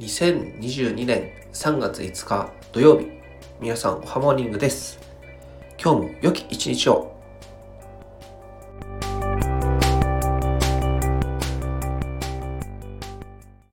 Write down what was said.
2022年3月5日土曜日皆さんおはモーニングです。今日も良き一日を。